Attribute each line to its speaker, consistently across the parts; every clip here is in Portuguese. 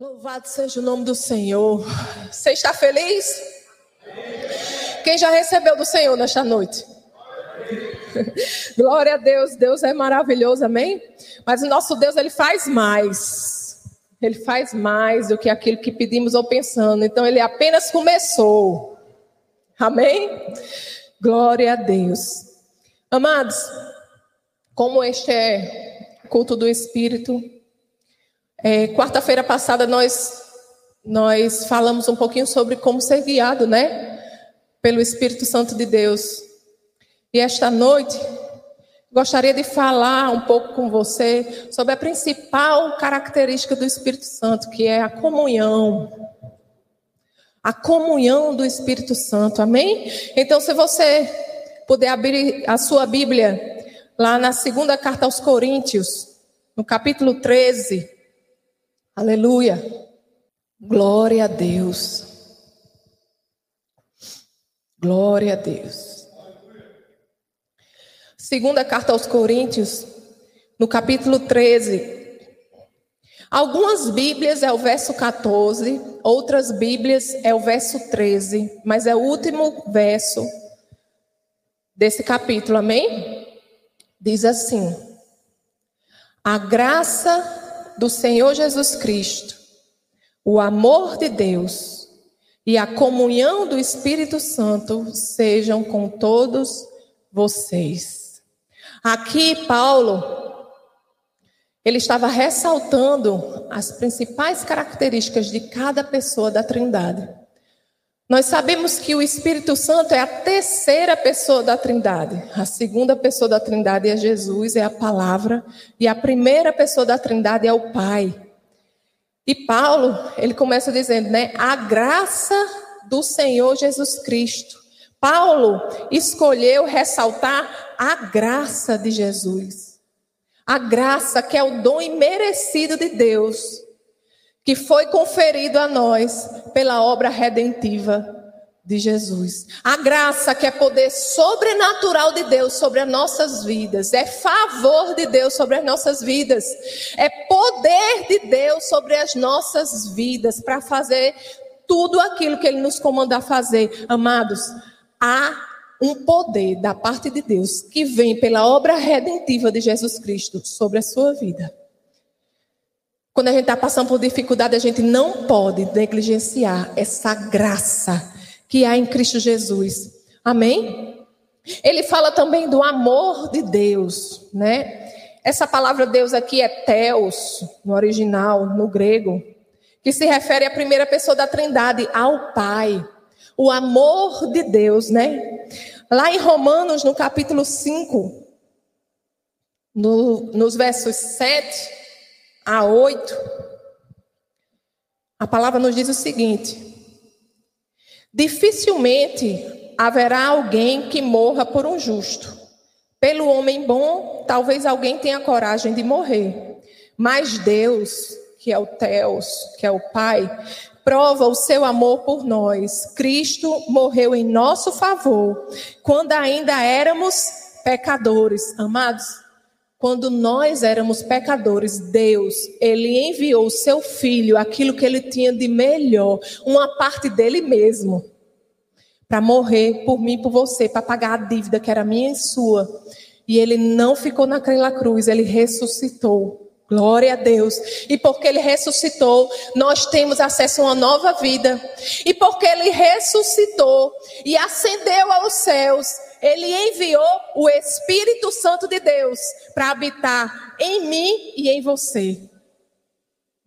Speaker 1: Louvado seja o nome do Senhor. Você está feliz? Quem já recebeu do Senhor nesta noite? Glória a Deus, Deus é maravilhoso, amém? Mas o nosso Deus, ele faz mais. Ele faz mais do que aquilo que pedimos ou pensando. Então, ele apenas começou. Amém? Glória a Deus. Amados, como este é culto do Espírito, é, Quarta-feira passada nós nós falamos um pouquinho sobre como ser guiado, né, pelo Espírito Santo de Deus. E esta noite gostaria de falar um pouco com você sobre a principal característica do Espírito Santo, que é a comunhão. A comunhão do Espírito Santo, amém? Então, se você puder abrir a sua Bíblia lá na segunda carta aos Coríntios, no capítulo 13, Aleluia. Glória a Deus. Glória a Deus. Segunda carta aos Coríntios, no capítulo 13. Algumas Bíblias é o verso 14, outras Bíblias é o verso 13, mas é o último verso desse capítulo, amém? Diz assim: A graça do Senhor Jesus Cristo, o amor de Deus e a comunhão do Espírito Santo sejam com todos vocês. Aqui, Paulo, ele estava ressaltando as principais características de cada pessoa da Trindade. Nós sabemos que o Espírito Santo é a terceira pessoa da Trindade. A segunda pessoa da Trindade é Jesus, é a palavra, e a primeira pessoa da Trindade é o Pai. E Paulo, ele começa dizendo, né, a graça do Senhor Jesus Cristo. Paulo escolheu ressaltar a graça de Jesus. A graça que é o dom imerecido de Deus que foi conferido a nós pela obra redentiva de Jesus. A graça que é poder sobrenatural de Deus sobre as nossas vidas, é favor de Deus sobre as nossas vidas, é poder de Deus sobre as nossas vidas para fazer tudo aquilo que Ele nos comanda a fazer. Amados, há um poder da parte de Deus que vem pela obra redentiva de Jesus Cristo sobre a sua vida. Quando a gente está passando por dificuldade, a gente não pode negligenciar essa graça que há em Cristo Jesus. Amém? Ele fala também do amor de Deus, né? Essa palavra Deus aqui é Theos, no original, no grego, que se refere à primeira pessoa da Trindade, ao Pai. O amor de Deus, né? Lá em Romanos, no capítulo 5, no, nos versos 7 a 8, a palavra nos diz o seguinte: Dificilmente haverá alguém que morra por um justo. Pelo homem bom, talvez alguém tenha coragem de morrer. Mas Deus, que é o Teus, que é o Pai, prova o seu amor por nós. Cristo morreu em nosso favor, quando ainda éramos pecadores. Amados, quando nós éramos pecadores, Deus, ele enviou o seu filho, aquilo que ele tinha de melhor, uma parte dele mesmo, para morrer por mim por você, para pagar a dívida que era minha e sua. E ele não ficou naquela cruz, ele ressuscitou. Glória a Deus. E porque ele ressuscitou, nós temos acesso a uma nova vida. E porque ele ressuscitou e ascendeu aos céus, ele enviou o Espírito Santo de Deus para habitar em mim e em você.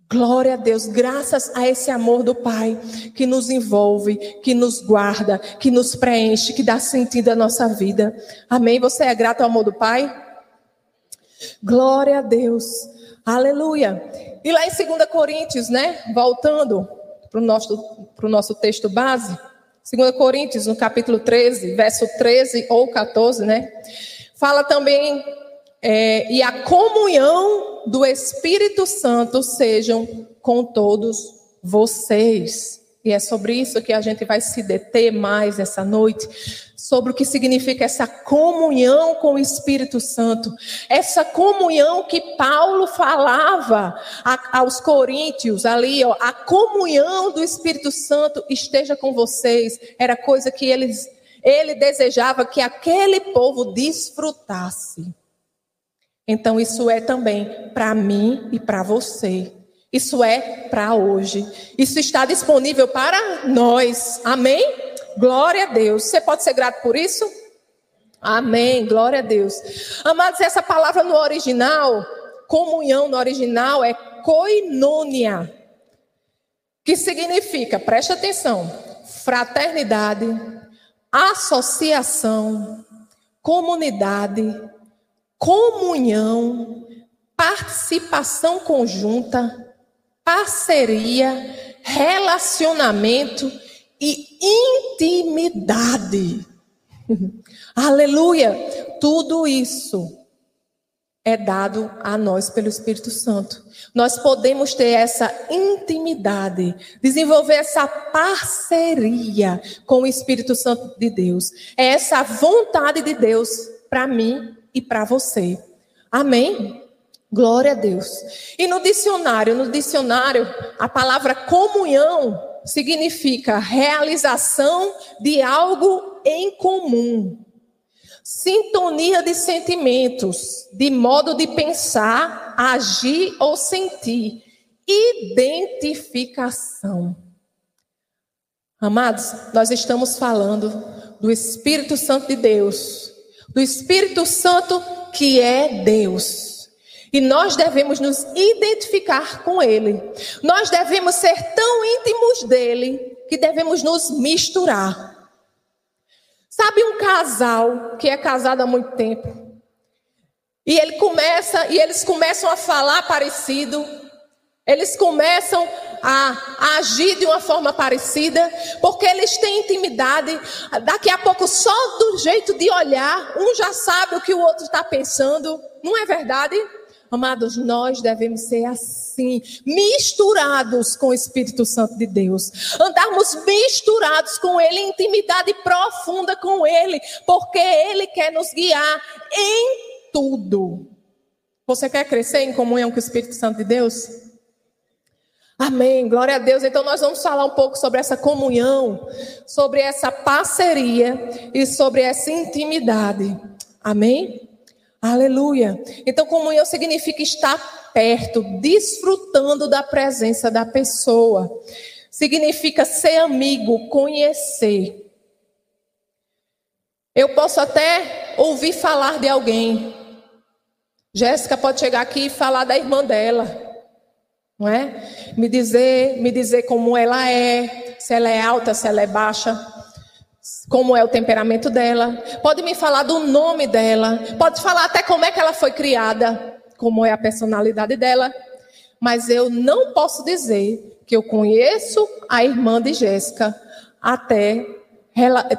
Speaker 1: Glória a Deus, graças a esse amor do Pai que nos envolve, que nos guarda, que nos preenche, que dá sentido à nossa vida. Amém? Você é grato ao amor do Pai? Glória a Deus. Aleluia. E lá em 2 Coríntios, né? Voltando para o nosso, nosso texto base. 2 Coríntios, no capítulo 13, verso 13 ou 14, né? Fala também, é, e a comunhão do Espírito Santo sejam com todos vocês. E é sobre isso que a gente vai se deter mais essa noite, sobre o que significa essa comunhão com o Espírito Santo, essa comunhão que Paulo falava aos coríntios ali, ó, a comunhão do Espírito Santo esteja com vocês, era coisa que eles, ele desejava que aquele povo desfrutasse. Então isso é também para mim e para você. Isso é para hoje. Isso está disponível para nós. Amém? Glória a Deus. Você pode ser grato por isso? Amém. Glória a Deus. Amados, essa palavra no original, comunhão no original é koinonia, que significa, preste atenção, fraternidade, associação, comunidade, comunhão, participação conjunta, parceria, relacionamento e intimidade. Aleluia! Tudo isso é dado a nós pelo Espírito Santo. Nós podemos ter essa intimidade, desenvolver essa parceria com o Espírito Santo de Deus. É essa vontade de Deus para mim e para você. Amém? Glória a Deus. E no dicionário, no dicionário, a palavra comunhão significa realização de algo em comum. Sintonia de sentimentos, de modo de pensar, agir ou sentir. Identificação. Amados, nós estamos falando do Espírito Santo de Deus, do Espírito Santo que é Deus. E nós devemos nos identificar com Ele. Nós devemos ser tão íntimos dele que devemos nos misturar. Sabe um casal que é casado há muito tempo? E ele começa, e eles começam a falar parecido, eles começam a, a, agir de uma forma parecida, porque eles têm intimidade. Daqui a pouco, só do jeito de olhar, um já sabe o que o outro está pensando. Não é verdade? Amados, nós devemos ser assim, misturados com o Espírito Santo de Deus, andarmos misturados com Ele, intimidade profunda com Ele, porque Ele quer nos guiar em tudo. Você quer crescer em comunhão com o Espírito Santo de Deus? Amém, glória a Deus. Então, nós vamos falar um pouco sobre essa comunhão, sobre essa parceria e sobre essa intimidade. Amém? Aleluia. Então, comunhão significa estar perto, desfrutando da presença da pessoa. Significa ser amigo, conhecer. Eu posso até ouvir falar de alguém. Jéssica pode chegar aqui e falar da irmã dela. Não é? Me dizer, me dizer como ela é, se ela é alta, se ela é baixa como é o temperamento dela, pode me falar do nome dela, pode falar até como é que ela foi criada, como é a personalidade dela, mas eu não posso dizer que eu conheço a irmã de Jéssica até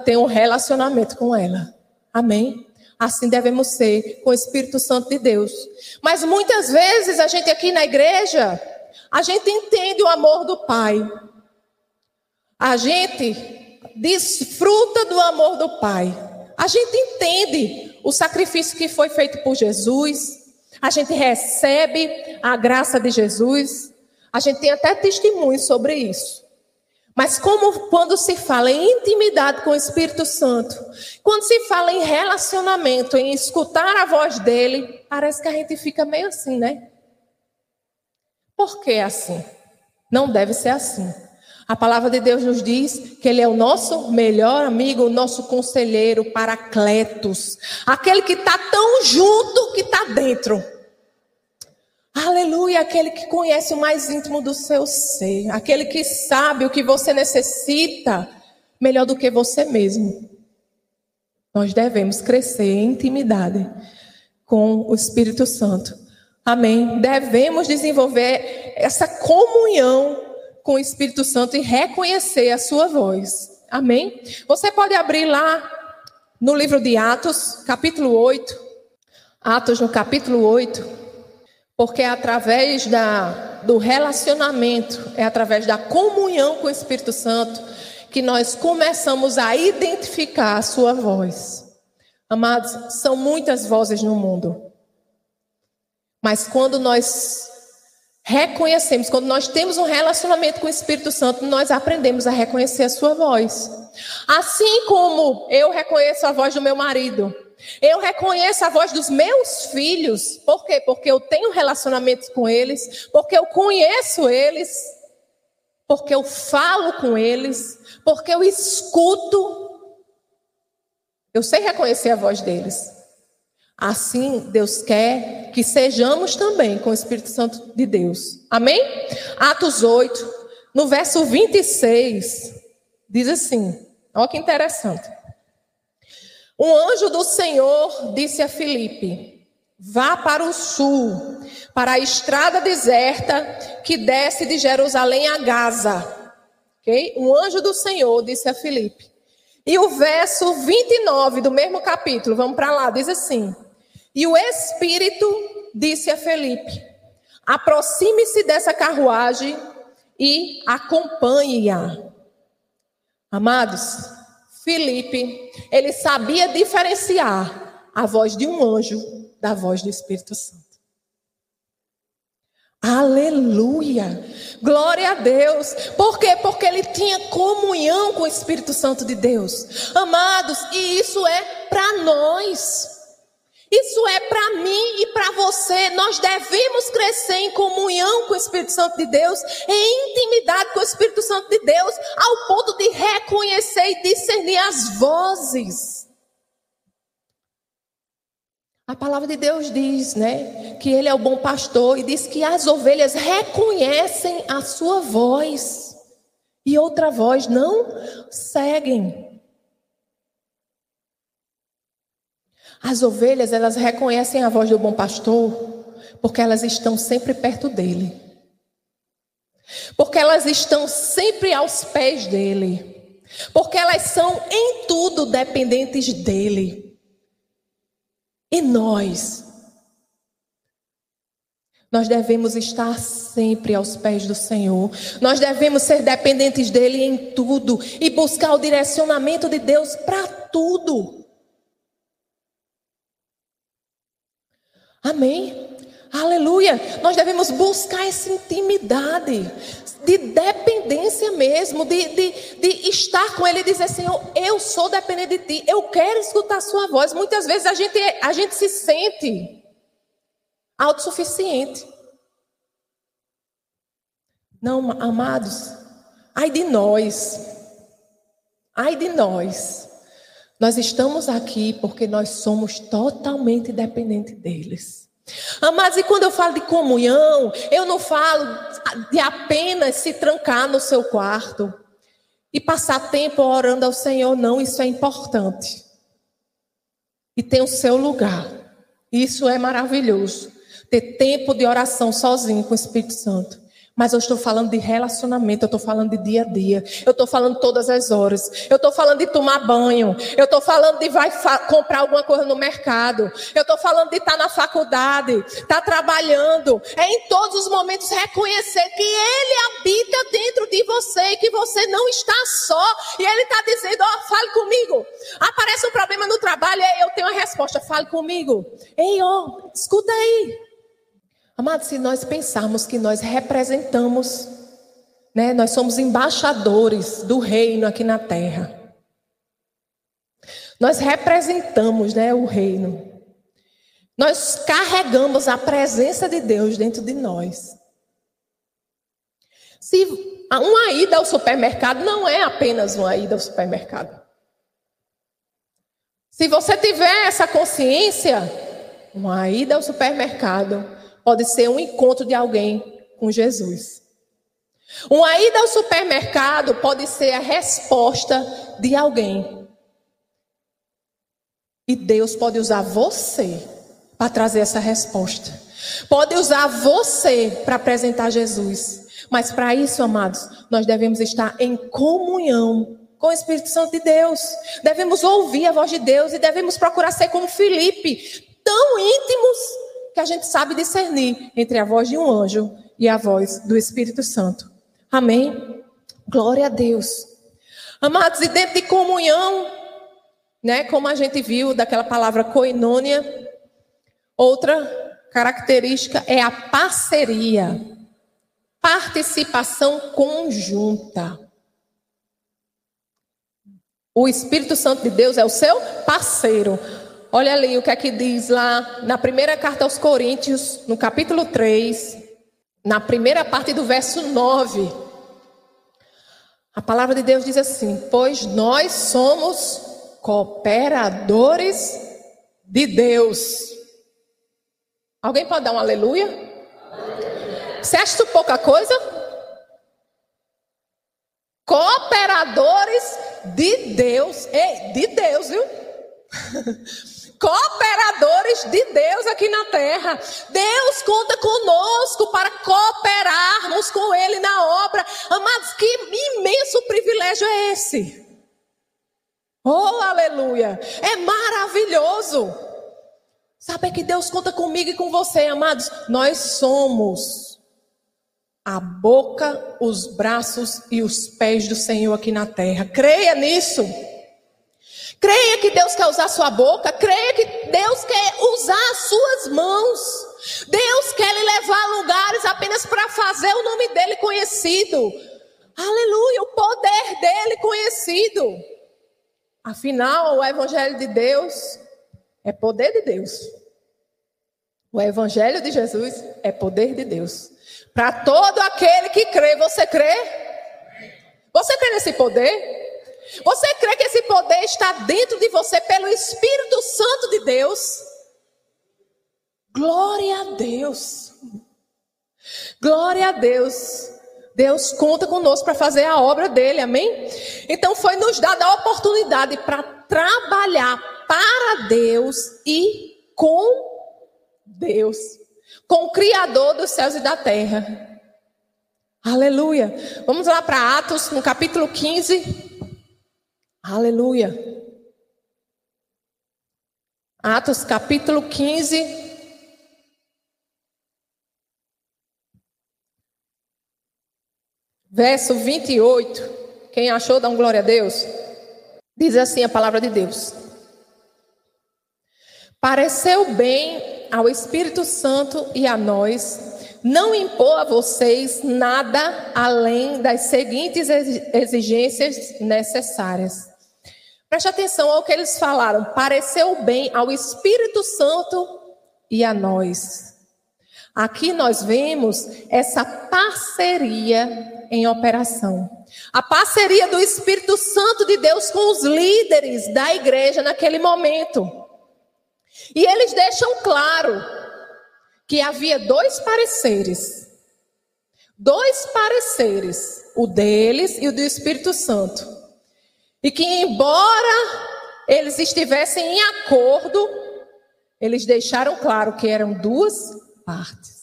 Speaker 1: ter um relacionamento com ela. Amém? Assim devemos ser com o Espírito Santo de Deus. Mas muitas vezes a gente aqui na igreja, a gente entende o amor do Pai. A gente desfruta do amor do Pai. A gente entende o sacrifício que foi feito por Jesus, a gente recebe a graça de Jesus, a gente tem até testemunho sobre isso. Mas como quando se fala em intimidade com o Espírito Santo, quando se fala em relacionamento, em escutar a voz dele, parece que a gente fica meio assim, né? Por que assim? Não deve ser assim. A palavra de Deus nos diz que Ele é o nosso melhor amigo, o nosso conselheiro, paracletos. Aquele que está tão junto que está dentro. Aleluia, aquele que conhece o mais íntimo do seu ser. Aquele que sabe o que você necessita melhor do que você mesmo. Nós devemos crescer em intimidade com o Espírito Santo. Amém. Devemos desenvolver essa comunhão com o Espírito Santo e reconhecer a sua voz. Amém? Você pode abrir lá no livro de Atos, capítulo 8. Atos, no capítulo 8. Porque é através da, do relacionamento, é através da comunhão com o Espírito Santo, que nós começamos a identificar a sua voz. Amados, são muitas vozes no mundo. Mas quando nós reconhecemos, quando nós temos um relacionamento com o Espírito Santo, nós aprendemos a reconhecer a sua voz. Assim como eu reconheço a voz do meu marido, eu reconheço a voz dos meus filhos. Por quê? Porque eu tenho relacionamento com eles, porque eu conheço eles, porque eu falo com eles, porque eu escuto. Eu sei reconhecer a voz deles. Assim, Deus quer que sejamos também com o Espírito Santo de Deus. Amém? Atos 8, no verso 26, diz assim: olha que interessante. Um anjo do Senhor disse a Filipe: Vá para o sul, para a estrada deserta que desce de Jerusalém a Gaza. Okay? Um anjo do Senhor disse a Filipe. E o verso 29 do mesmo capítulo, vamos para lá, diz assim: E o Espírito disse a Felipe: Aproxime-se dessa carruagem e acompanhe-a. Amados, Felipe, ele sabia diferenciar a voz de um anjo da voz do Espírito Santo. Aleluia! Glória a Deus. Por quê? Porque ele tinha comunhão com o Espírito Santo de Deus. Amados, e isso é para nós. Isso é para mim e para você. Nós devemos crescer em comunhão com o Espírito Santo de Deus, em intimidade com o Espírito Santo de Deus, ao ponto de reconhecer e discernir as vozes. A palavra de Deus diz, né, que ele é o bom pastor e diz que as ovelhas reconhecem a sua voz e outra voz não seguem. As ovelhas, elas reconhecem a voz do bom pastor porque elas estão sempre perto dele. Porque elas estão sempre aos pés dele. Porque elas são em tudo dependentes dele. E nós nós devemos estar sempre aos pés do Senhor. Nós devemos ser dependentes dele em tudo e buscar o direcionamento de Deus para tudo. Amém? Aleluia! Nós devemos buscar essa intimidade, de dependência mesmo, de, de, de estar com Ele e dizer: Senhor, eu sou dependente de Ti, eu quero escutar a Sua voz. Muitas vezes a gente, a gente se sente autossuficiente. Não, amados, ai de nós, ai de nós. Nós estamos aqui porque nós somos totalmente dependentes deles. Amados, e quando eu falo de comunhão, eu não falo de apenas se trancar no seu quarto e passar tempo orando ao Senhor, não, isso é importante. E tem o seu lugar. Isso é maravilhoso. Ter tempo de oração sozinho com o Espírito Santo. Mas eu estou falando de relacionamento, eu estou falando de dia a dia, eu estou falando todas as horas, eu estou falando de tomar banho, eu estou falando de vai comprar alguma coisa no mercado, eu estou falando de estar tá na faculdade, estar tá trabalhando, é em todos os momentos reconhecer que Ele habita dentro de você e que você não está só. E Ele está dizendo: Ó, oh, fale comigo. Aparece um problema no trabalho, eu tenho a resposta, fale comigo. Ei, ó, oh, escuta aí. Amados, se nós pensarmos que nós representamos, né, nós somos embaixadores do reino aqui na terra. Nós representamos né, o reino. Nós carregamos a presença de Deus dentro de nós. Se uma ida ao supermercado não é apenas uma ida ao supermercado. Se você tiver essa consciência, uma ida ao supermercado pode ser um encontro de alguém com Jesus. Uma ida ao supermercado pode ser a resposta de alguém. E Deus pode usar você para trazer essa resposta. Pode usar você para apresentar Jesus. Mas para isso, amados, nós devemos estar em comunhão com o Espírito Santo de Deus. Devemos ouvir a voz de Deus e devemos procurar ser como Felipe, tão íntimos que a gente sabe discernir entre a voz de um anjo e a voz do Espírito Santo. Amém? Glória a Deus. Amados, e dentro de comunhão, né, como a gente viu daquela palavra koinônia, outra característica é a parceria, participação conjunta. O Espírito Santo de Deus é o seu parceiro. Olha ali o que é que diz lá na primeira carta aos Coríntios, no capítulo 3, na primeira parte do verso 9. A palavra de Deus diz assim: Pois nós somos cooperadores de Deus. Alguém pode dar um aleluia? Você acha isso pouca coisa? Cooperadores de Deus. Ei, de Deus, viu? cooperadores de Deus aqui na terra. Deus conta conosco para cooperarmos com Ele na obra. Amados, que imenso privilégio é esse? Oh, aleluia! É maravilhoso. Saber que Deus conta comigo e com você, amados. Nós somos a boca, os braços e os pés do Senhor aqui na terra. Creia nisso. Creia que Deus quer usar sua boca, creia que Deus quer usar as suas mãos. Deus quer lhe levar a lugares apenas para fazer o nome dele conhecido. Aleluia, o poder dele conhecido. Afinal, o evangelho de Deus é poder de Deus. O evangelho de Jesus é poder de Deus. Para todo aquele que crê, você crê? Você crê nesse poder? Você crê que esse poder está dentro de você pelo Espírito Santo de Deus? Glória a Deus. Glória a Deus. Deus conta conosco para fazer a obra dele, amém? Então foi nos dada a oportunidade para trabalhar para Deus e com Deus, com o Criador dos céus e da terra. Aleluia. Vamos lá para Atos, no capítulo 15. Aleluia. Atos capítulo 15. Verso 28. Quem achou, dá um glória a Deus. Diz assim a palavra de Deus. Pareceu bem ao Espírito Santo e a nós não impor a vocês nada além das seguintes exigências necessárias. Preste atenção ao que eles falaram. Pareceu bem ao Espírito Santo e a nós. Aqui nós vemos essa parceria em operação. A parceria do Espírito Santo de Deus com os líderes da igreja naquele momento. E eles deixam claro que havia dois pareceres. Dois pareceres, o deles e o do Espírito Santo. E que, embora eles estivessem em acordo, eles deixaram claro que eram duas partes.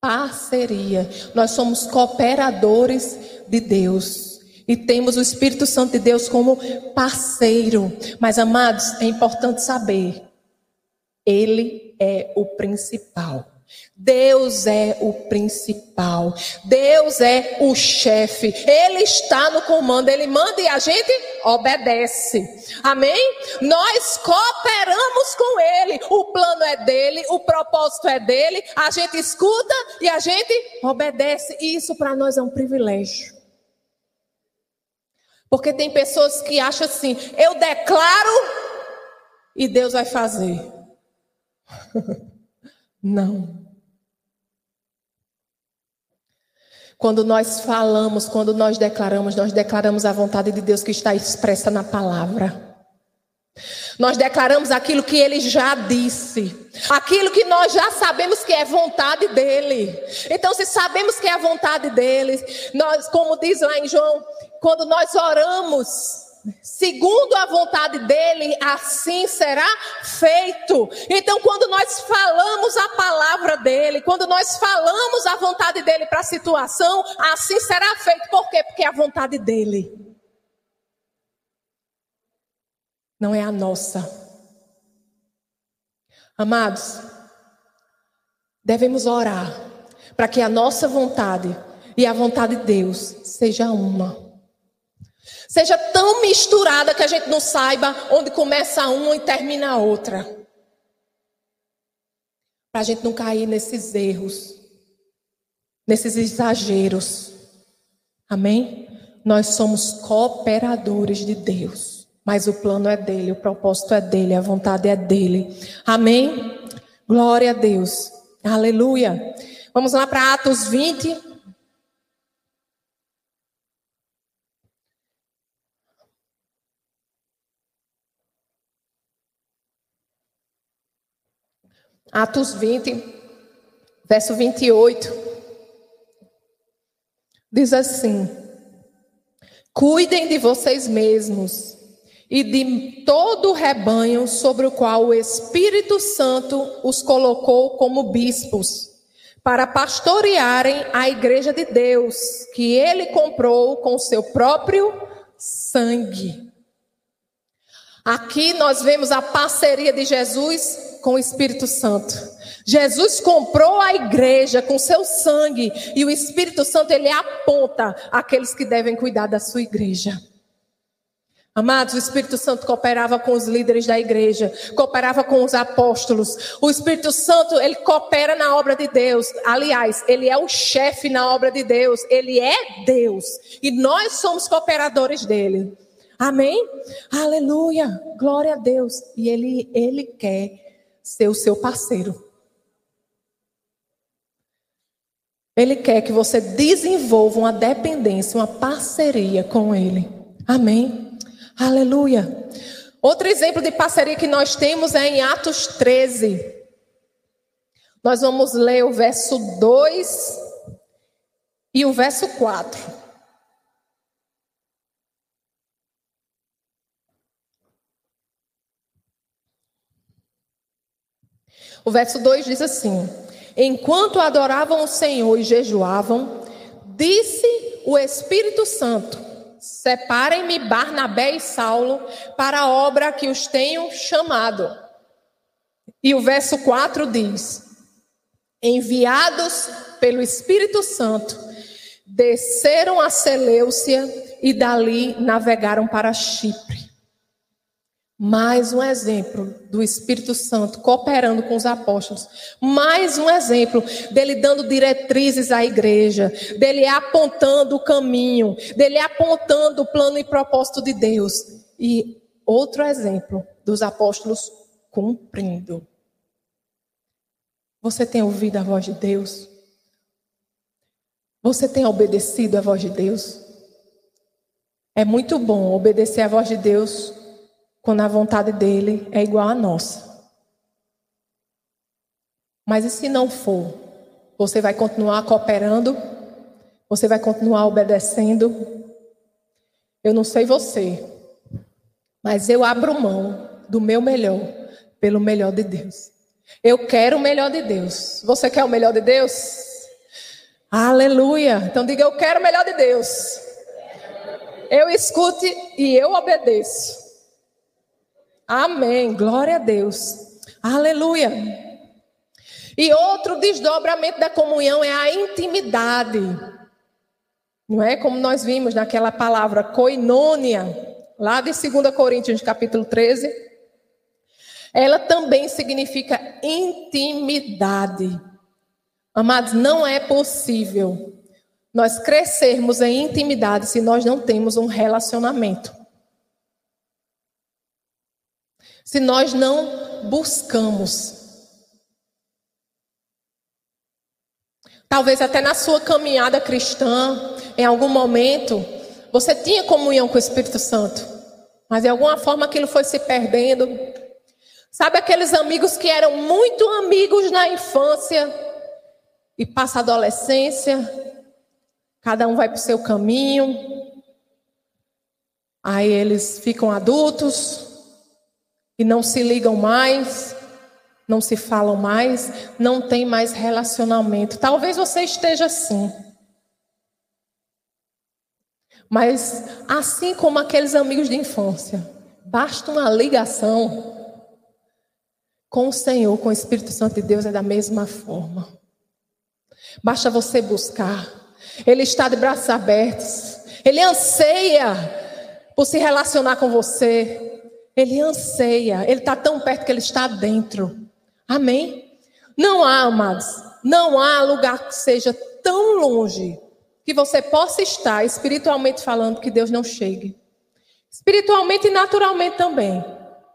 Speaker 1: Parceria. Nós somos cooperadores de Deus. E temos o Espírito Santo de Deus como parceiro. Mas, amados, é importante saber: Ele é o principal. Deus é o principal, Deus é o chefe, Ele está no comando, Ele manda e a gente obedece, amém? Nós cooperamos com Ele, o plano é dele, o propósito é dele, a gente escuta e a gente obedece, e isso para nós é um privilégio. Porque tem pessoas que acham assim: eu declaro e Deus vai fazer. Não. Quando nós falamos, quando nós declaramos, nós declaramos a vontade de Deus que está expressa na palavra. Nós declaramos aquilo que ele já disse, aquilo que nós já sabemos que é vontade dele. Então, se sabemos que é a vontade dele, nós, como diz lá em João, quando nós oramos, segundo a vontade dele, assim será feito. Então, quando nós falamos a palavra dele, quando nós falamos a vontade dele para a situação, assim será feito. Por quê? Porque é a vontade dele. Não é a nossa. Amados, devemos orar para que a nossa vontade e a vontade de Deus seja uma. Seja tão misturada que a gente não saiba onde começa uma e termina a outra. Para a gente não cair nesses erros, nesses exageros. Amém? Nós somos cooperadores de Deus. Mas o plano é dele, o propósito é dele, a vontade é dele. Amém? Glória a Deus. Aleluia. Vamos lá para Atos 20. Atos 20, verso 28. Diz assim: Cuidem de vocês mesmos e de todo o rebanho sobre o qual o Espírito Santo os colocou como bispos, para pastorearem a igreja de Deus, que ele comprou com seu próprio sangue. Aqui nós vemos a parceria de Jesus com o Espírito Santo. Jesus comprou a igreja com seu sangue e o Espírito Santo ele aponta aqueles que devem cuidar da sua igreja. Amados, o Espírito Santo cooperava com os líderes da igreja, cooperava com os apóstolos. O Espírito Santo, ele coopera na obra de Deus. Aliás, ele é o chefe na obra de Deus. Ele é Deus. E nós somos cooperadores dele. Amém? Aleluia. Glória a Deus. E ele, ele quer ser o seu parceiro. Ele quer que você desenvolva uma dependência, uma parceria com ele. Amém? Aleluia. Outro exemplo de parceria que nós temos é em Atos 13. Nós vamos ler o verso 2 e o verso 4. O verso 2 diz assim: Enquanto adoravam o Senhor e jejuavam, disse o Espírito Santo: Separem-me Barnabé e Saulo para a obra que os tenho chamado. E o verso 4 diz: Enviados pelo Espírito Santo, desceram a Seleucia e dali navegaram para Chipre. Mais um exemplo do Espírito Santo cooperando com os apóstolos. Mais um exemplo dele dando diretrizes à igreja, dele apontando o caminho, dele apontando o plano e propósito de Deus. E outro exemplo dos apóstolos cumprindo. Você tem ouvido a voz de Deus? Você tem obedecido a voz de Deus? É muito bom obedecer a voz de Deus quando a vontade dele é igual à nossa. Mas e se não for? Você vai continuar cooperando? Você vai continuar obedecendo? Eu não sei você, mas eu abro mão do meu melhor pelo melhor de Deus. Eu quero o melhor de Deus. Você quer o melhor de Deus? Aleluia. Então diga: Eu quero o melhor de Deus. Eu escute e eu obedeço. Amém. Glória a Deus. Aleluia. E outro desdobramento da comunhão é a intimidade. Não é como nós vimos naquela palavra koinônia, lá de 2 Coríntios, capítulo 13. Ela também significa intimidade. Amados, não é possível nós crescermos em intimidade se nós não temos um relacionamento. Se nós não buscamos. Talvez até na sua caminhada cristã, em algum momento, você tinha comunhão com o Espírito Santo, mas de alguma forma aquilo foi se perdendo. Sabe aqueles amigos que eram muito amigos na infância e passa a adolescência, cada um vai para o seu caminho, aí eles ficam adultos, e não se ligam mais, não se falam mais, não tem mais relacionamento. Talvez você esteja assim. Mas assim como aqueles amigos de infância, basta uma ligação. Com o Senhor, com o Espírito Santo de Deus, é da mesma forma. Basta você buscar. Ele está de braços abertos. Ele anseia por se relacionar com você. Ele anseia. Ele está tão perto que ele está dentro. Amém? Não há, amados, não há lugar que seja tão longe que você possa estar espiritualmente falando que Deus não chegue. Espiritualmente e naturalmente também.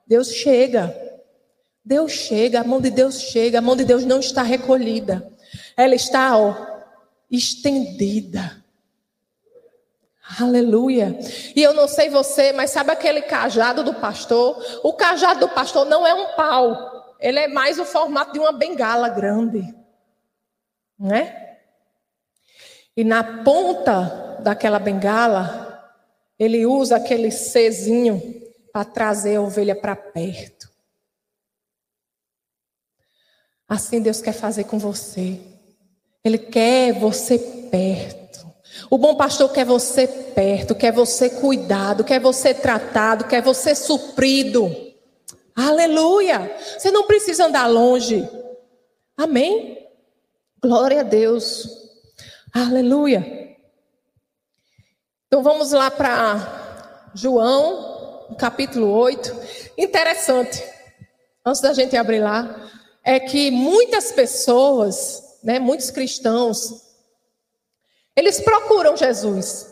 Speaker 1: Deus chega. Deus chega, a mão de Deus chega, a mão de Deus não está recolhida. Ela está, ó, estendida. Aleluia. E eu não sei você, mas sabe aquele cajado do pastor? O cajado do pastor não é um pau. Ele é mais o formato de uma bengala grande. Né? E na ponta daquela bengala, ele usa aquele Czinho para trazer a ovelha para perto. Assim Deus quer fazer com você. Ele quer você perto. O bom pastor quer você perto, quer você cuidado, quer você tratado, quer você suprido. Aleluia! Você não precisa andar longe. Amém? Glória a Deus. Aleluia. Então vamos lá para João, capítulo 8. Interessante. Antes da gente abrir lá, é que muitas pessoas, né, muitos cristãos, eles procuram Jesus.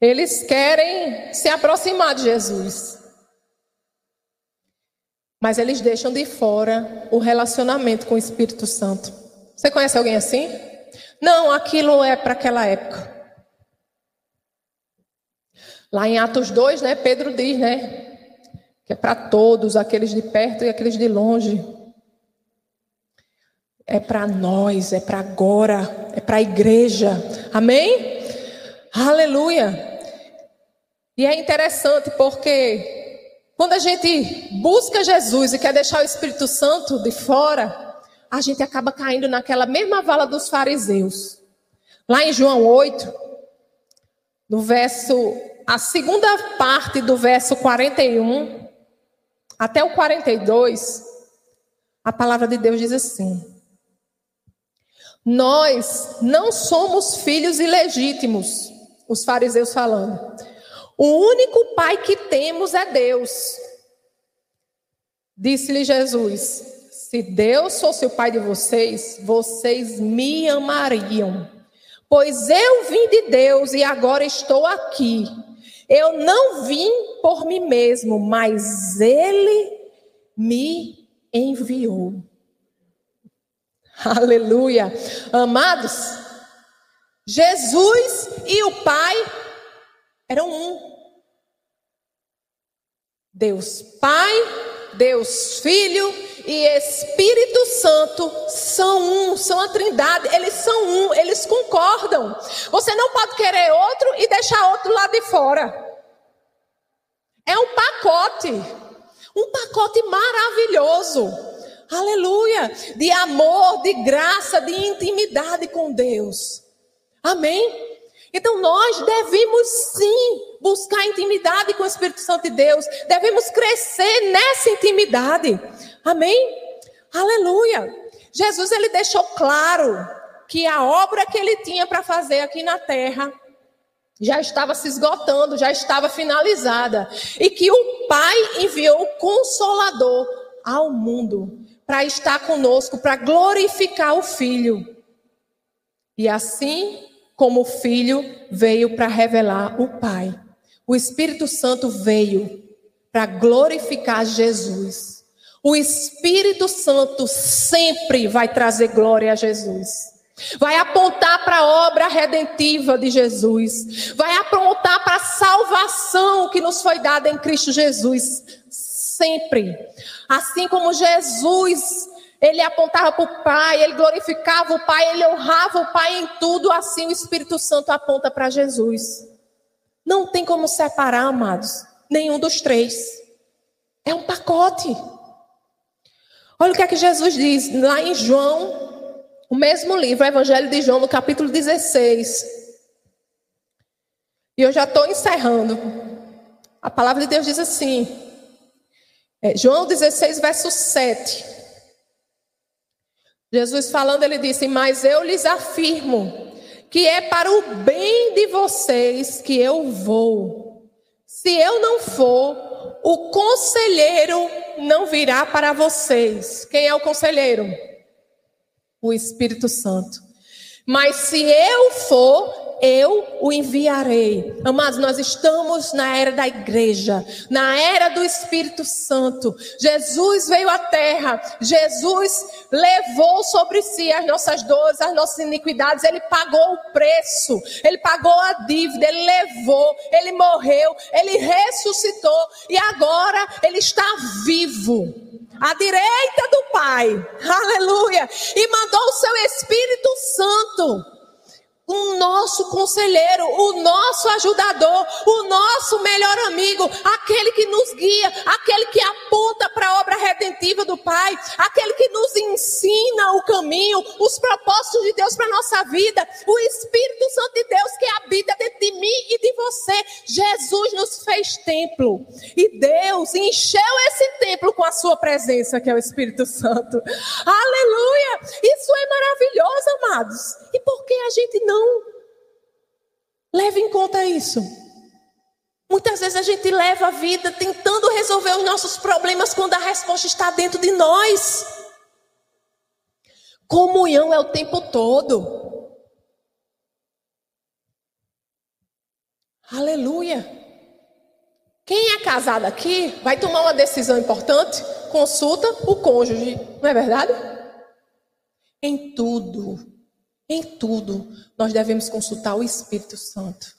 Speaker 1: Eles querem se aproximar de Jesus. Mas eles deixam de fora o relacionamento com o Espírito Santo. Você conhece alguém assim? Não, aquilo é para aquela época. Lá em Atos 2, né, Pedro diz, né, que é para todos, aqueles de perto e aqueles de longe. É para nós, é para agora, é para a igreja. Amém? Aleluia. E é interessante porque quando a gente busca Jesus e quer deixar o Espírito Santo de fora, a gente acaba caindo naquela mesma vala dos fariseus. Lá em João 8, no verso, a segunda parte do verso 41, até o 42, a palavra de Deus diz assim: Nós não somos filhos ilegítimos, os fariseus falando. O único pai que temos é Deus. Disse-lhe Jesus: Se Deus fosse o pai de vocês, vocês me amariam. Pois eu vim de Deus e agora estou aqui. Eu não vim por mim mesmo, mas Ele me enviou. Aleluia. Amados, Jesus e o Pai eram um. Deus Pai, Deus Filho e Espírito Santo são um, são a trindade, eles são um, eles concordam. Você não pode querer outro e deixar outro lá de fora. É um pacote. Um pacote maravilhoso. Aleluia. De amor, de graça, de intimidade com Deus. Amém? Então nós devemos sim buscar intimidade com o Espírito Santo de Deus. Devemos crescer nessa intimidade. Amém? Aleluia. Jesus ele deixou claro que a obra que ele tinha para fazer aqui na terra já estava se esgotando, já estava finalizada. E que o Pai enviou o Consolador ao mundo para estar conosco, para glorificar o Filho. E assim como o Filho veio para revelar o Pai, o Espírito Santo veio para glorificar Jesus. O Espírito Santo sempre vai trazer glória a Jesus. Vai apontar para a obra redentiva de Jesus. Vai apontar para a salvação que nos foi dada em Cristo Jesus. Sempre. Assim como Jesus, ele apontava para o Pai, ele glorificava o Pai, ele honrava o Pai em tudo, assim o Espírito Santo aponta para Jesus. Não tem como separar, amados, nenhum dos três. É um pacote. Olha o que é que Jesus diz lá em João o mesmo livro, o Evangelho de João, no capítulo 16. E eu já estou encerrando. A palavra de Deus diz assim: É, João 16, verso 7. Jesus falando, ele disse: Mas eu lhes afirmo que é para o bem de vocês que eu vou. Se eu não for, o conselheiro não virá para vocês. Quem é o conselheiro? O Espírito Santo. Mas se eu for, eu o enviarei. Amados, nós estamos na era da igreja, na era do Espírito Santo. Jesus veio à terra, Jesus levou sobre si as nossas dores, as nossas iniquidades, ele pagou o preço, ele pagou a dívida, ele levou, ele morreu, ele ressuscitou e agora ele está vivo à direita do Pai, aleluia, e mandou o seu Espírito Santo o nosso conselheiro, o nosso ajudador, o nosso melhor amigo, aquele que nos guia, aquele que aponta para a obra redentiva do Pai, aquele que nos ensina o caminho, os propósitos de Deus para nossa vida, o Espírito Santo de Deus que habita dentro de mim e de você. Jesus nos fez templo e Deus encheu esse templo com a sua presença, que é o Espírito Santo. Aleluia! Isso é maravilhoso, amados. E por que a gente não não. Leve em conta isso. Muitas vezes a gente leva a vida tentando resolver os nossos problemas quando a resposta está dentro de nós. Comunhão é o tempo todo. Aleluia. Quem é casado aqui vai tomar uma decisão importante, consulta o cônjuge, não é verdade? Em tudo. Em tudo, nós devemos consultar o Espírito Santo.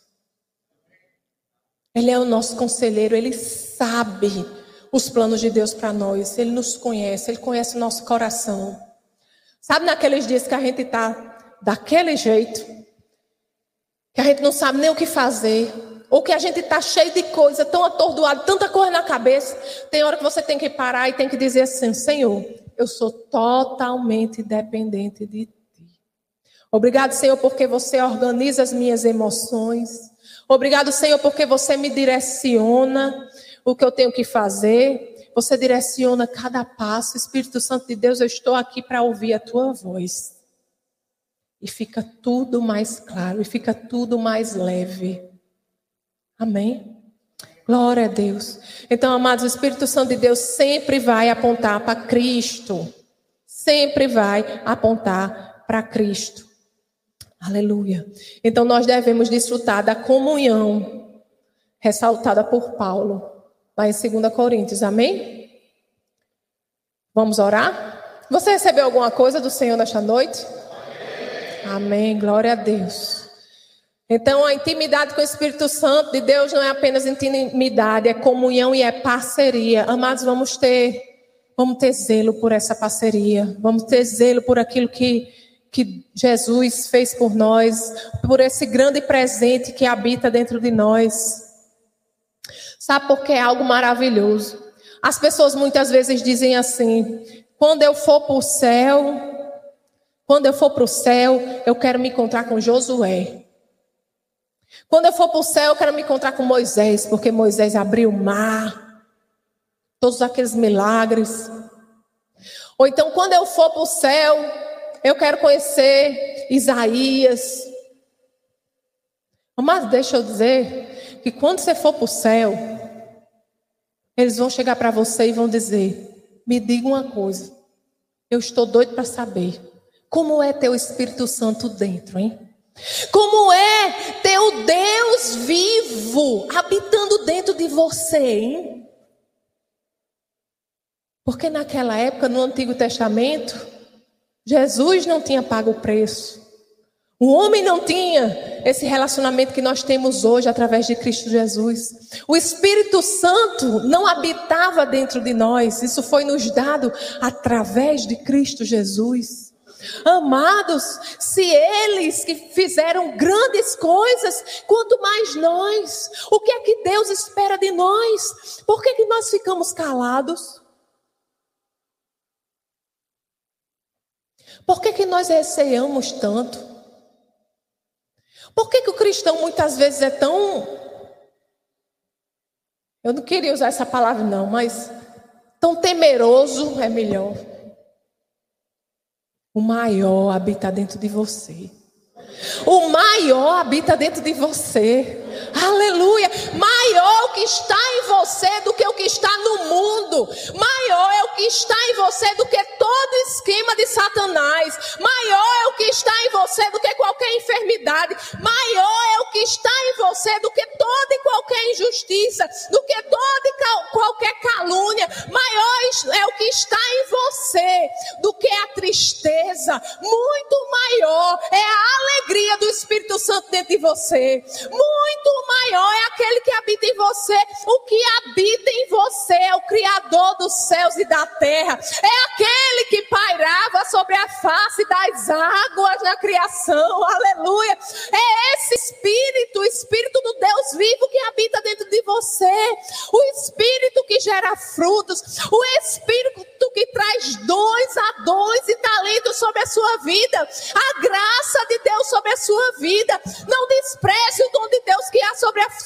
Speaker 1: Ele é o nosso conselheiro, ele sabe os planos de Deus para nós, ele nos conhece, ele conhece o nosso coração. Sabe naqueles dias que a gente está daquele jeito, que a gente não sabe nem o que fazer, ou que a gente está cheio de coisa, tão atordoado, tanta coisa na cabeça, tem hora que você tem que parar e tem que dizer assim: Senhor, eu sou totalmente dependente de. Obrigado, Senhor, porque você organiza as minhas emoções. Obrigado, Senhor, porque você me direciona o que eu tenho que fazer. Você direciona cada passo. Espírito Santo de Deus, eu estou aqui para ouvir a tua voz. E fica tudo mais claro, e fica tudo mais leve. Amém? Glória a Deus. Então, amados, o Espírito Santo de Deus sempre vai apontar para Cristo. Sempre vai apontar para Cristo. Aleluia. Então nós devemos desfrutar da comunhão ressaltada por Paulo, lá em 2 Coríntios. Amém? Vamos orar? Você recebeu alguma coisa do Senhor nesta noite? Amém. Glória a Deus. Então, a intimidade com o Espírito Santo de Deus não é apenas intimidade, é comunhão e é parceria. Amados, vamos ter, vamos ter zelo por essa parceria. Vamos ter zelo por aquilo que que Jesus fez por nós, por esse grande presente que habita dentro de nós. Sabe por que é algo maravilhoso? As pessoas muitas vezes dizem assim: quando eu for para o céu, quando eu for para o céu, eu quero me encontrar com Josué. Quando eu for para o céu, eu quero me encontrar com Moisés, porque Moisés abriu o mar, todos aqueles milagres. Ou então, quando eu for para o céu, eu quero conhecer Isaías. Mas deixa eu dizer que quando você for para o céu, eles vão chegar para você e vão dizer: Me diga uma coisa, eu estou doido para saber. Como é teu Espírito Santo dentro, hein? Como é teu Deus vivo habitando dentro de você, hein? Porque naquela época, no Antigo Testamento, Jesus não tinha pago o preço. O homem não tinha esse relacionamento que nós temos hoje através de Cristo Jesus. O Espírito Santo não habitava dentro de nós. Isso foi nos dado através de Cristo Jesus. Amados, se eles que fizeram grandes coisas, quanto mais nós. O que é que Deus espera de nós? Por que, que nós ficamos calados? Por que, que nós receamos tanto? Por que, que o cristão muitas vezes é tão. Eu não queria usar essa palavra, não, mas tão temeroso, é melhor. O maior habita dentro de você. O maior habita dentro de você. Aleluia. Maior o que está em você do que o que está no mundo. Maior é o que está em você do que todo esquema de Satanás. Maior é o que está em você do que qualquer enfermidade. Maior é o que está em você do que toda e qualquer injustiça, do que toda e qualquer calúnia. Maior é o que está em você do que a tristeza. Muito maior é a alegria do Espírito Santo dentro de você. Muito maior é aquele que habita em você. O que habita em você é o Criador dos céus e da terra. É aquele que pairava sobre a face das águas na criação. Aleluia. É esse Espírito, o Espírito do Deus vivo que habita dentro de você. O Espírito que gera frutos. O Espírito que traz dons a dons e talentos sobre a sua vida. A graça de Deus sobre a sua vida. Não despreze o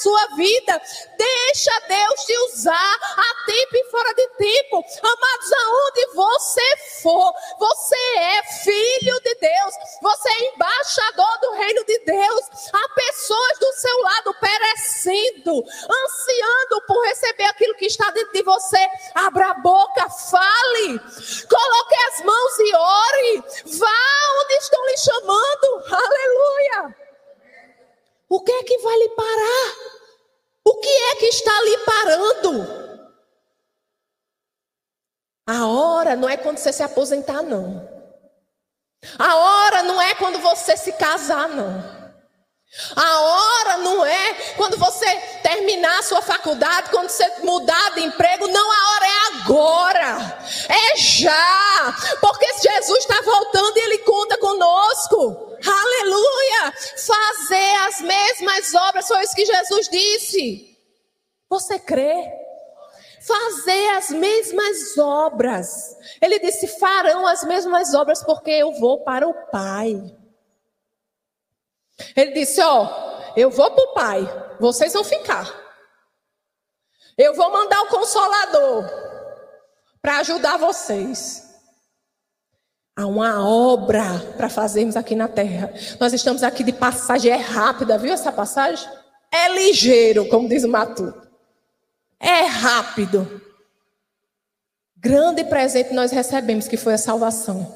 Speaker 1: sua vida. Deixa Deus te usar a tempo e fora de tempo. Amados, aonde você for, você é filho de Deus. Você é embaixador do reino de Deus. Há pessoas do seu lado perecendo, ansiando por receber aquilo que está dentro de você. Abra a boca, fale. Coloque as mãos e ore. Vá onde estão lhe chamando. Aleluia. O que é que vai lhe parar? O que é que está lhe parando? A hora não é quando você se aposentar, não. A hora não é quando você se casar, não. A hora não é quando você terminar a sua faculdade, quando você mudar de emprego. Não, a hora é agora. É já. Porque Jesus está voltando e Ele conta conosco. Aleluia! Fazer as mesmas obras, foi isso que Jesus disse. Você crê? Fazer as mesmas obras. Ele disse: farão as mesmas obras, porque eu vou para o Pai. Ele disse: Ó, eu vou para o Pai, vocês vão ficar. Eu vou mandar o Consolador para ajudar vocês. Há uma obra para fazermos aqui na terra. Nós estamos aqui de passagem, é rápida, viu essa passagem? É ligeiro, como diz o Matuto. É rápido. Grande presente nós recebemos, que foi a salvação.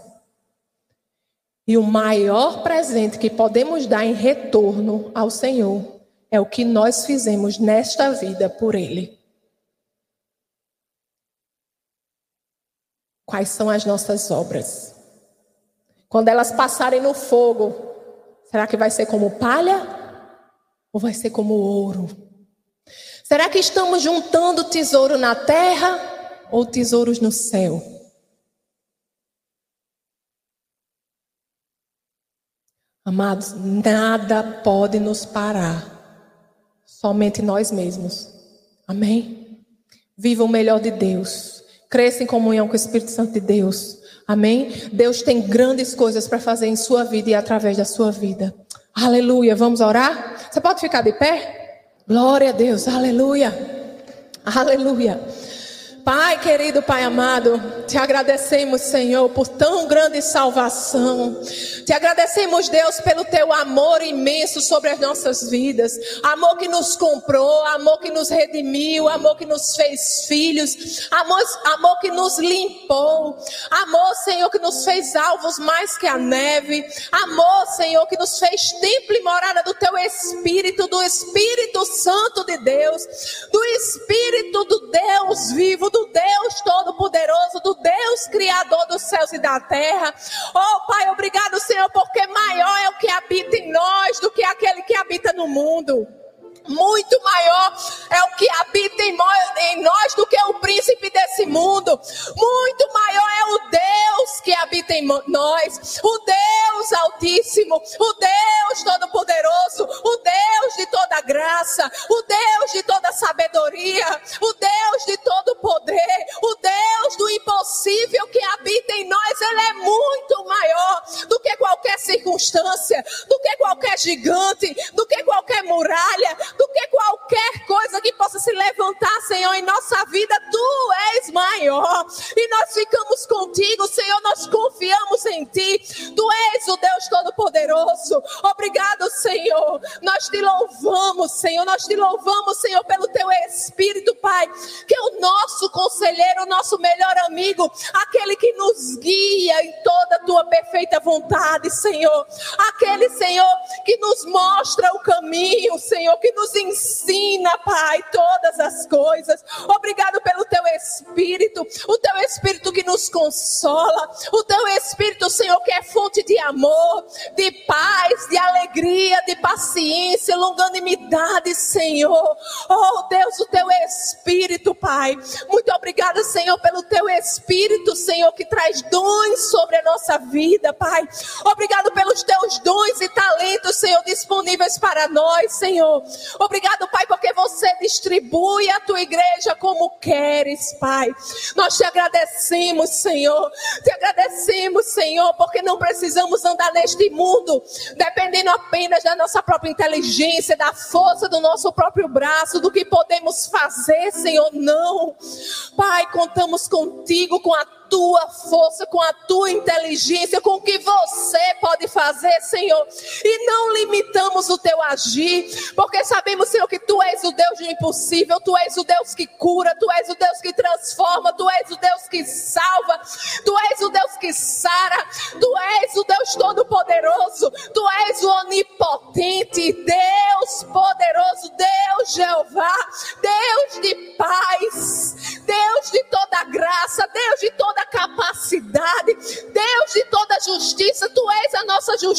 Speaker 1: E o maior presente que podemos dar em retorno ao Senhor é o que nós fizemos nesta vida por Ele. Quais são as nossas obras? Quando elas passarem no fogo, será que vai ser como palha ou vai ser como ouro? Será que estamos juntando tesouro na terra ou tesouros no céu? Amados, nada pode nos parar, somente nós mesmos. Amém? Viva o melhor de Deus, cresça em comunhão com o Espírito Santo de Deus. Amém? Deus tem grandes coisas para fazer em sua vida e através da sua vida. Aleluia. Vamos orar? Você pode ficar de pé? Glória a Deus. Aleluia. Aleluia. Pai querido, Pai amado, te agradecemos, Senhor, por tão grande salvação. Te agradecemos, Deus, pelo teu amor imenso sobre as nossas vidas. Amor que nos comprou, amor que nos redimiu, amor que nos fez filhos, amor, amor que nos limpou. Amor, Senhor, que nos fez alvos mais que a neve. Amor, Senhor, que nos fez templo e morada do teu Espírito, do Espírito Santo de Deus, do Espírito do Deus vivo do Deus Todo-Poderoso, do Deus Criador dos céus e da terra. Oh, Pai, obrigado, Senhor, porque maior é o que habita em nós do que aquele que habita no mundo muito maior é o que habita em nós do que o príncipe desse mundo. Muito maior é o Deus que habita em nós, o Deus Altíssimo, o Deus Todo-Poderoso, o Deus de toda graça, o Deus de toda sabedoria, o Deus de todo poder, o Deus do impossível que habita em nós. Ele é muito maior do que qualquer circunstância, do que qualquer gigante, do que qualquer muralha, do que qualquer coisa que possa se levantar, Senhor, em nossa vida, tu és maior. E nós ficamos contigo, Senhor, nós confiamos em ti. Tu és o Deus Todo-Poderoso. Obrigado, Senhor. Nós te louvamos, Senhor. Nós te louvamos, Senhor, pelo teu Espírito, Pai, que é o nosso conselheiro, o nosso melhor amigo, aquele que nos guia em toda a tua perfeita vontade, Senhor. Aquele, Senhor, que nos mostra o caminho, Senhor, que nos ensina, Pai, todas as coisas. Obrigado pelo teu Espírito, o teu Espírito que nos consola, o teu Espírito, Senhor, que é fonte de amor, de paz, de alegria, de paciência, longanimidade, Senhor. Oh, Deus, o teu Espírito, Pai. Muito obrigada, Senhor, pelo teu Espírito, Senhor, que traz dons sobre a nossa vida, Pai. Obrigado pelos teus dons e talentos, Senhor, disponíveis para nós, Senhor. Obrigado, Pai, porque você distribui a tua igreja como queres, Pai. Nós te agradecemos, Senhor. Te agradecemos, Senhor, porque não precisamos andar neste mundo dependendo apenas da nossa própria inteligência, da força do nosso próprio braço, do que podemos fazer, Senhor. Não. Pai, contamos contigo, com a tua força, com a tua inteligência, com o que você pode fazer, Senhor. E não limitamos o teu agir, porque sabemos, Senhor, que tu és o Deus do impossível, tu és o Deus que cura, tu és o Deus que transforma, tu és o Deus que salva, tu és o Deus que sara, tu és o Deus todo-poderoso, tu és o onipotente, Deus poderoso, Deus Jeová, Deus de paz, Deus de toda graça, Deus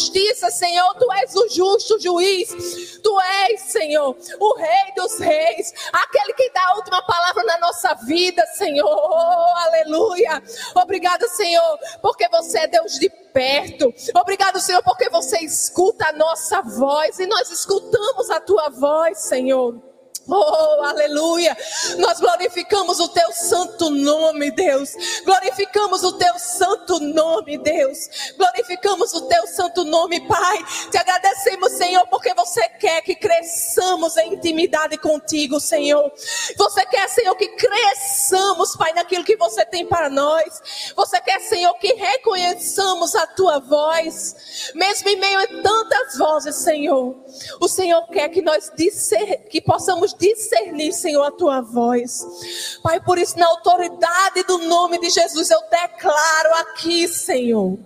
Speaker 1: justiça, Senhor, tu és o justo juiz, tu és, Senhor, o Rei dos Reis, aquele que dá a última palavra na nossa vida, Senhor, oh, aleluia. Obrigado, Senhor, porque você é Deus de perto. Obrigado, Senhor, porque você escuta a nossa voz e nós escutamos a tua voz, Senhor. Oh, aleluia! Nós glorificamos o teu santo nome, Deus. Glorificamos o teu santo nome, Deus. Glorificamos o teu santo nome, Pai. Te agradecemos, Senhor, porque você quer que cresçamos em intimidade contigo, Senhor. Você quer, Senhor, que cresçamos, Pai, naquilo que você tem para nós. Você quer, Senhor, que reconheçamos a tua voz, mesmo em meio a tantas vozes, Senhor. O Senhor quer que nós disser, que possamos discernir, Senhor, a tua voz. Pai, por isso, na autoridade do nome de Jesus, eu declaro aqui, Senhor,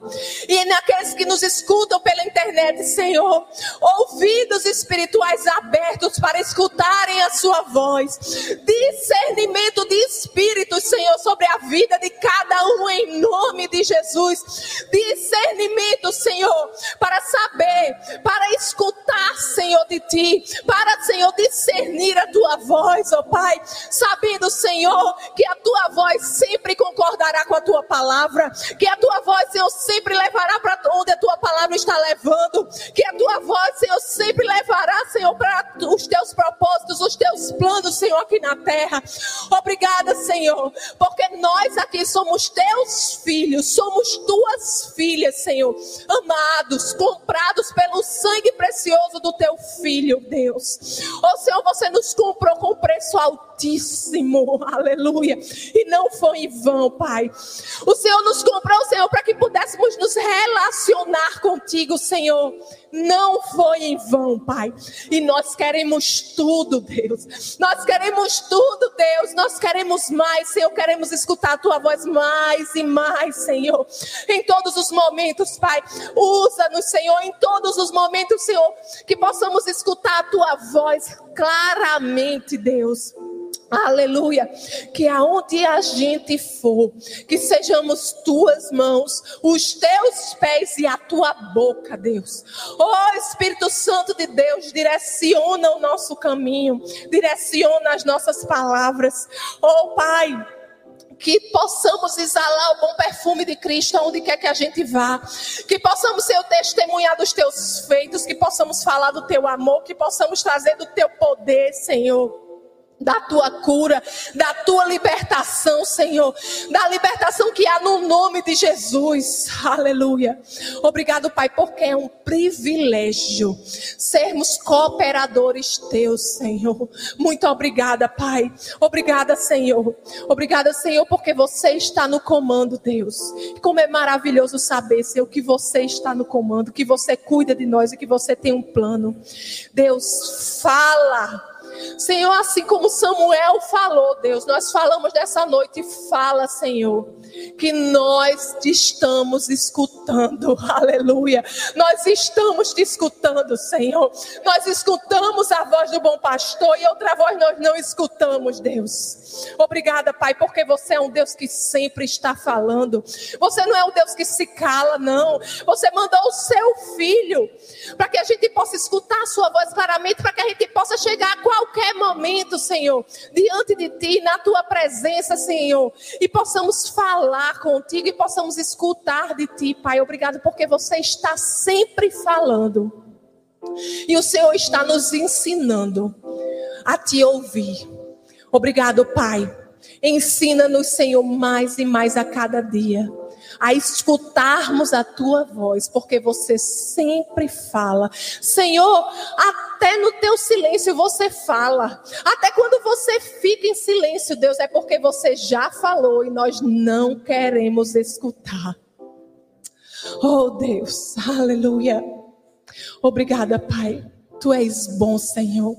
Speaker 1: e naqueles que nos escutam pela internet, Senhor, ouvidos espirituais abertos para escutarem a sua voz, discernimento de espíritos, Senhor, sobre a vida de cada um, em nome de Jesus, discernimento, Senhor, para saber, para escutar, Senhor, de ti, para, Senhor, discernir ouvir a tua voz, ó oh Pai, sabendo, Senhor, que a tua voz palavra, que a tua voz, Senhor, sempre levará para onde a tua palavra está levando, que a tua voz, Senhor, sempre levará, Senhor, para os teus propósitos, os teus planos, Senhor, aqui na terra. Obrigada, Senhor, porque nós aqui somos teus filhos, somos tuas filhas, Senhor, amados, comprados pelo sangue precioso do teu filho, Deus. Ó oh, Senhor, você nos comprou com preço altíssimo, aleluia. E não foi em vão, Pai. O Senhor nos comprou, Senhor, para que pudéssemos nos relacionar contigo, Senhor. Não foi em vão, Pai. E nós queremos tudo, Deus. Nós queremos tudo, Deus. Nós queremos mais, Senhor. Queremos escutar a tua voz mais e mais, Senhor. Em todos os momentos, Pai. Usa-nos, Senhor, em todos os momentos, Senhor, que possamos escutar a tua voz claramente, Deus. Aleluia. Que aonde a gente for, que sejamos tuas mãos, os teus pés e a tua boca, Deus. Oh Espírito Santo de Deus, direciona o nosso caminho, direciona as nossas palavras. Oh Pai, que possamos exalar o bom perfume de Cristo aonde quer que a gente vá, que possamos ser o dos teus feitos, que possamos falar do teu amor, que possamos trazer do teu poder, Senhor. Da tua cura, da tua libertação, Senhor, da libertação que há no nome de Jesus. Aleluia. Obrigado, Pai, porque é um privilégio sermos cooperadores teus, Senhor. Muito obrigada, Pai. Obrigada, Senhor. Obrigada, Senhor, porque você está no comando, Deus. Como é maravilhoso saber, Senhor, que você está no comando, que você cuida de nós e que você tem um plano. Deus, fala Senhor, assim como Samuel falou, Deus, nós falamos dessa noite, fala, Senhor, que nós te estamos escutando, aleluia. Nós estamos te escutando, Senhor. Nós escutamos a voz do bom pastor e outra voz nós não escutamos, Deus. Obrigada, Pai, porque você é um Deus que sempre está falando. Você não é um Deus que se cala, não. Você mandou o seu filho para que a gente possa escutar a sua voz claramente, para que a gente possa chegar a qualquer momento, Senhor, diante de ti, na tua presença, Senhor, e possamos falar contigo e possamos escutar de ti, Pai. Obrigado porque você está sempre falando. E o Senhor está nos ensinando a te ouvir. Obrigado, Pai. Ensina-nos, Senhor, mais e mais a cada dia a escutarmos a tua voz, porque você sempre fala. Senhor, até no teu silêncio você fala. Até quando você fica em silêncio, Deus, é porque você já falou e nós não queremos escutar. Oh Deus, aleluia. Obrigada, Pai. Tu és bom, Senhor.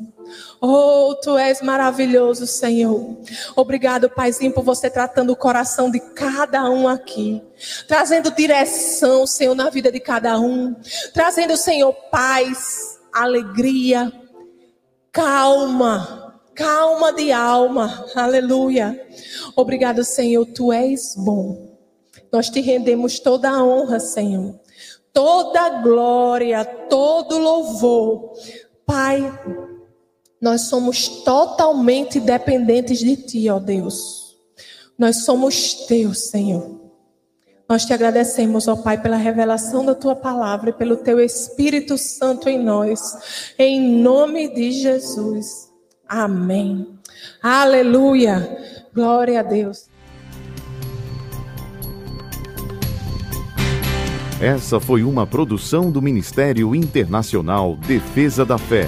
Speaker 1: Oh, tu és maravilhoso, Senhor. Obrigado, Paizinho, por você tratando o coração de cada um aqui. Trazendo direção, Senhor, na vida de cada um. Trazendo, Senhor, paz, alegria, calma. Calma de alma. Aleluia. Obrigado, Senhor. Tu és bom. Nós te rendemos toda a honra, Senhor. Toda glória, todo louvor. Pai, nós somos totalmente dependentes de Ti, ó Deus. Nós somos Teus, Senhor. Nós te agradecemos, ó Pai, pela revelação da Tua palavra e pelo Teu Espírito Santo em nós. Em nome de Jesus. Amém. Aleluia. Glória a Deus.
Speaker 2: Essa foi uma produção do Ministério Internacional Defesa da Fé